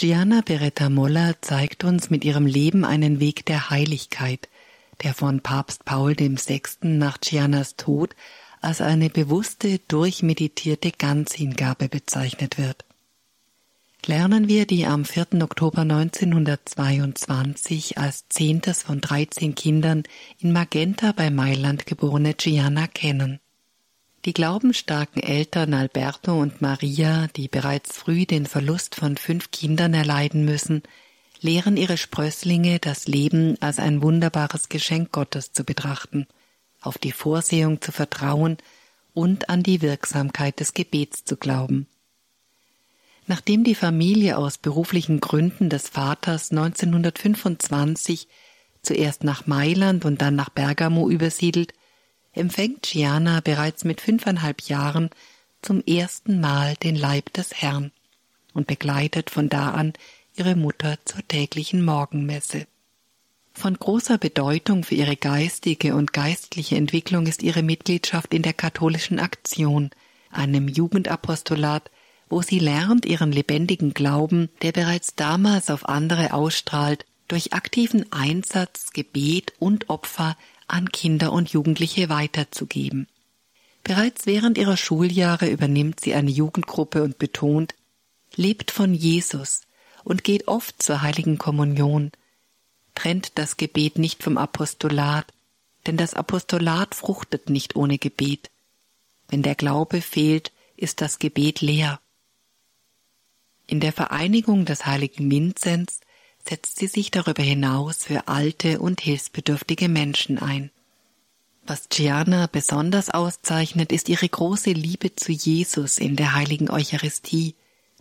Gianna Beretta Moller zeigt uns mit ihrem Leben einen Weg der Heiligkeit, der von Papst Paul VI. nach Giannas Tod als eine bewusste, durchmeditierte Ganzhingabe bezeichnet wird. Lernen wir die am 4. Oktober 1922 als zehntes von 13 Kindern in Magenta bei Mailand geborene Gianna kennen. Die glaubensstarken Eltern Alberto und Maria, die bereits früh den Verlust von fünf Kindern erleiden müssen, lehren ihre Sprösslinge, das Leben als ein wunderbares Geschenk Gottes zu betrachten, auf die Vorsehung zu vertrauen und an die Wirksamkeit des Gebets zu glauben. Nachdem die Familie aus beruflichen Gründen des Vaters 1925 zuerst nach Mailand und dann nach Bergamo übersiedelt, empfängt Gianna bereits mit fünfeinhalb Jahren zum ersten Mal den Leib des Herrn und begleitet von da an ihre Mutter zur täglichen Morgenmesse. Von großer Bedeutung für ihre geistige und geistliche Entwicklung ist ihre Mitgliedschaft in der katholischen Aktion, einem Jugendapostolat, wo sie lernt, ihren lebendigen Glauben, der bereits damals auf andere ausstrahlt, durch aktiven Einsatz, Gebet und Opfer an Kinder und Jugendliche weiterzugeben. Bereits während ihrer Schuljahre übernimmt sie eine Jugendgruppe und betont, lebt von Jesus und geht oft zur heiligen Kommunion, trennt das Gebet nicht vom Apostolat, denn das Apostolat fruchtet nicht ohne Gebet. Wenn der Glaube fehlt, ist das Gebet leer. In der Vereinigung des heiligen Vinzenz setzt sie sich darüber hinaus für alte und hilfsbedürftige Menschen ein. Was Gianna besonders auszeichnet, ist ihre große Liebe zu Jesus in der heiligen Eucharistie,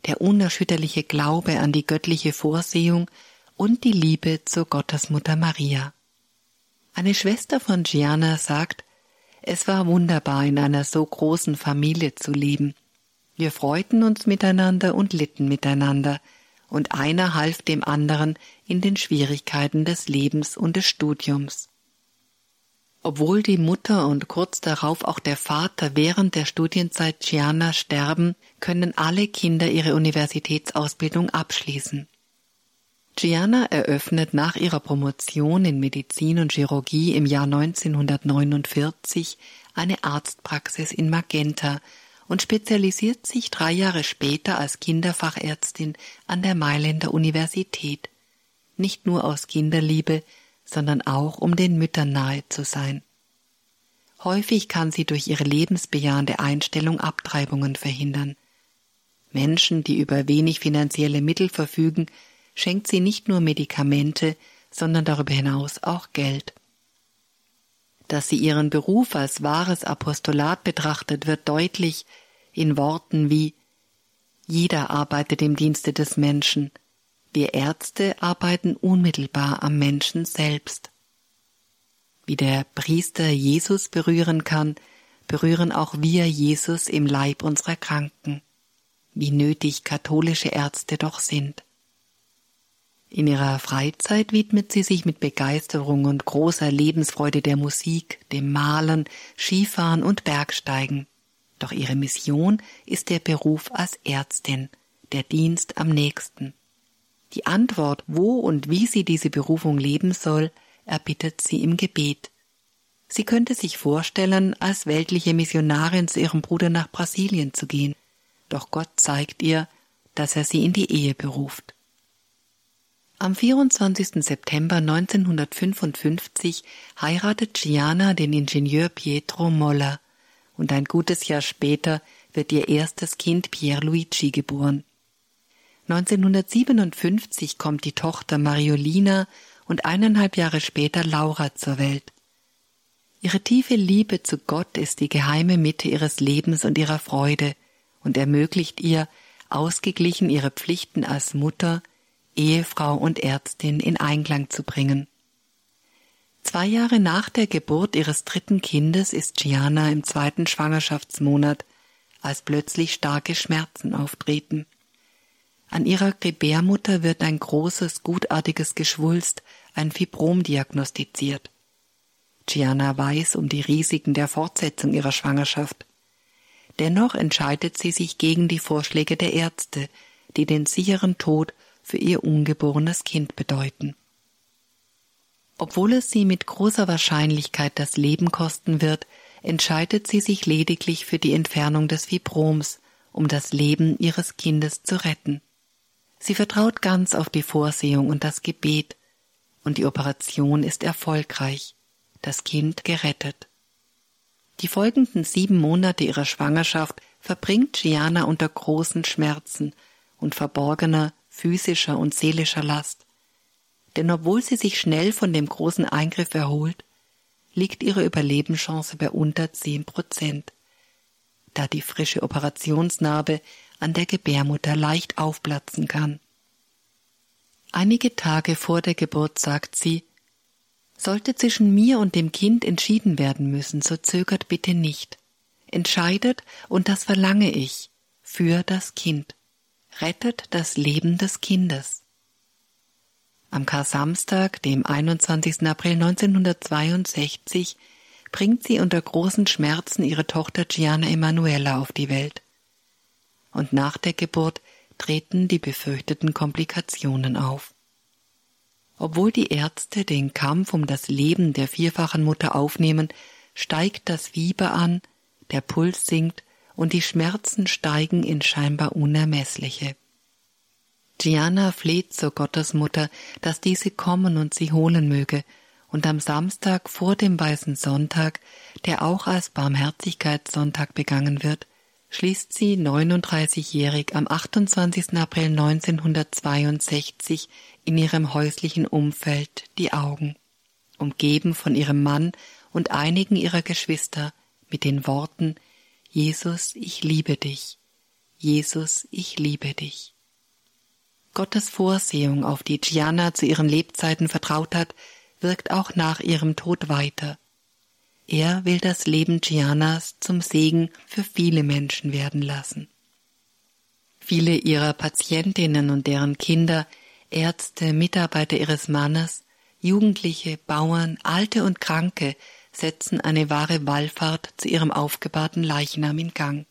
der unerschütterliche Glaube an die göttliche Vorsehung und die Liebe zur Gottesmutter Maria. Eine Schwester von Gianna sagt, es war wunderbar, in einer so großen Familie zu leben. Wir freuten uns miteinander und litten miteinander, und einer half dem anderen in den Schwierigkeiten des Lebens und des Studiums. Obwohl die Mutter und kurz darauf auch der Vater während der Studienzeit Gianna sterben, können alle Kinder ihre Universitätsausbildung abschließen. Gianna eröffnet nach ihrer Promotion in Medizin und Chirurgie im Jahr 1949 eine Arztpraxis in Magenta und spezialisiert sich drei Jahre später als Kinderfachärztin an der Mailänder Universität, nicht nur aus Kinderliebe, sondern auch um den Müttern nahe zu sein. Häufig kann sie durch ihre lebensbejahende Einstellung Abtreibungen verhindern. Menschen, die über wenig finanzielle Mittel verfügen, schenkt sie nicht nur Medikamente, sondern darüber hinaus auch Geld dass sie ihren Beruf als wahres Apostolat betrachtet, wird deutlich in Worten wie Jeder arbeitet im Dienste des Menschen, wir Ärzte arbeiten unmittelbar am Menschen selbst. Wie der Priester Jesus berühren kann, berühren auch wir Jesus im Leib unserer Kranken, wie nötig katholische Ärzte doch sind. In ihrer Freizeit widmet sie sich mit Begeisterung und großer Lebensfreude der Musik, dem Malen, Skifahren und Bergsteigen. Doch ihre Mission ist der Beruf als Ärztin, der Dienst am nächsten. Die Antwort, wo und wie sie diese Berufung leben soll, erbittet sie im Gebet. Sie könnte sich vorstellen, als weltliche Missionarin zu ihrem Bruder nach Brasilien zu gehen, doch Gott zeigt ihr, dass er sie in die Ehe beruft. Am 24. September 1955 heiratet Gianna den Ingenieur Pietro Molla und ein gutes Jahr später wird ihr erstes Kind Pierluigi geboren. 1957 kommt die Tochter Mariolina und eineinhalb Jahre später Laura zur Welt. Ihre tiefe Liebe zu Gott ist die geheime Mitte ihres Lebens und ihrer Freude und ermöglicht ihr, ausgeglichen ihre Pflichten als Mutter, Ehefrau und Ärztin in Einklang zu bringen. Zwei Jahre nach der Geburt ihres dritten Kindes ist Gianna im zweiten Schwangerschaftsmonat, als plötzlich starke Schmerzen auftreten. An ihrer Gebärmutter wird ein großes, gutartiges Geschwulst, ein Fibrom diagnostiziert. Gianna weiß um die Risiken der Fortsetzung ihrer Schwangerschaft. Dennoch entscheidet sie sich gegen die Vorschläge der Ärzte, die den sicheren Tod für ihr ungeborenes Kind bedeuten. Obwohl es sie mit großer Wahrscheinlichkeit das Leben kosten wird, entscheidet sie sich lediglich für die Entfernung des Fibroms, um das Leben ihres Kindes zu retten. Sie vertraut ganz auf die Vorsehung und das Gebet, und die Operation ist erfolgreich, das Kind gerettet. Die folgenden sieben Monate ihrer Schwangerschaft verbringt Gianna unter großen Schmerzen und verborgener physischer und seelischer Last. Denn obwohl sie sich schnell von dem großen Eingriff erholt, liegt ihre Überlebenschance bei unter zehn Prozent, da die frische Operationsnarbe an der Gebärmutter leicht aufplatzen kann. Einige Tage vor der Geburt sagt sie, sollte zwischen mir und dem Kind entschieden werden müssen, so zögert bitte nicht. Entscheidet, und das verlange ich, für das Kind. Rettet das Leben des Kindes. Am Kar-Samstag, dem 21. April 1962, bringt sie unter großen Schmerzen ihre Tochter Gianna Emanuela auf die Welt. Und nach der Geburt treten die befürchteten Komplikationen auf. Obwohl die Ärzte den Kampf um das Leben der vierfachen Mutter aufnehmen, steigt das Fieber an, der Puls sinkt und die Schmerzen steigen in scheinbar unermessliche. Gianna fleht zur Gottesmutter, dass diese kommen und sie holen möge, und am Samstag vor dem Weißen Sonntag, der auch als Barmherzigkeitssonntag begangen wird, schließt sie 39-jährig am 28. April 1962 in ihrem häuslichen Umfeld die Augen, umgeben von ihrem Mann und einigen ihrer Geschwister mit den Worten Jesus, ich liebe dich. Jesus, ich liebe dich. Gottes Vorsehung, auf die Gianna zu ihren Lebzeiten vertraut hat, wirkt auch nach ihrem Tod weiter. Er will das Leben Giannas zum Segen für viele Menschen werden lassen. Viele ihrer Patientinnen und deren Kinder, Ärzte, Mitarbeiter ihres Mannes, Jugendliche, Bauern, Alte und Kranke setzen eine wahre Wallfahrt zu ihrem aufgebahrten Leichnam in Gang.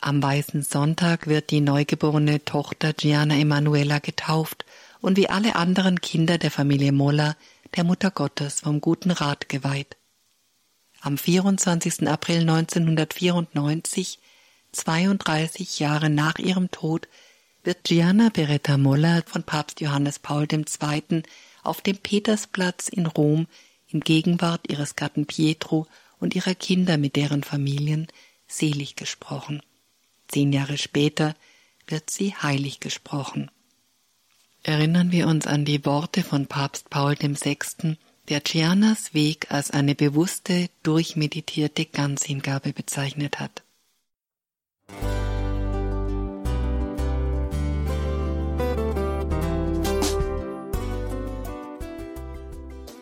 Am Weißen Sonntag wird die neugeborene Tochter Gianna Emanuela getauft und wie alle anderen Kinder der Familie Moller der Mutter Gottes vom guten Rat geweiht. Am 24. April 1994, 32 Jahre nach ihrem Tod, wird Gianna Beretta Moller von Papst Johannes Paul II. auf dem Petersplatz in Rom in Gegenwart ihres Gatten Pietro und ihrer Kinder mit deren Familien selig gesprochen. Zehn Jahre später wird sie heilig gesprochen. Erinnern wir uns an die Worte von Papst Paul VI., der Giannas Weg als eine bewusste, durchmeditierte Ganzhingabe bezeichnet hat.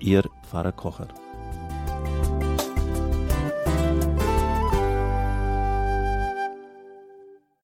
Ihr Pfarrer Kocher.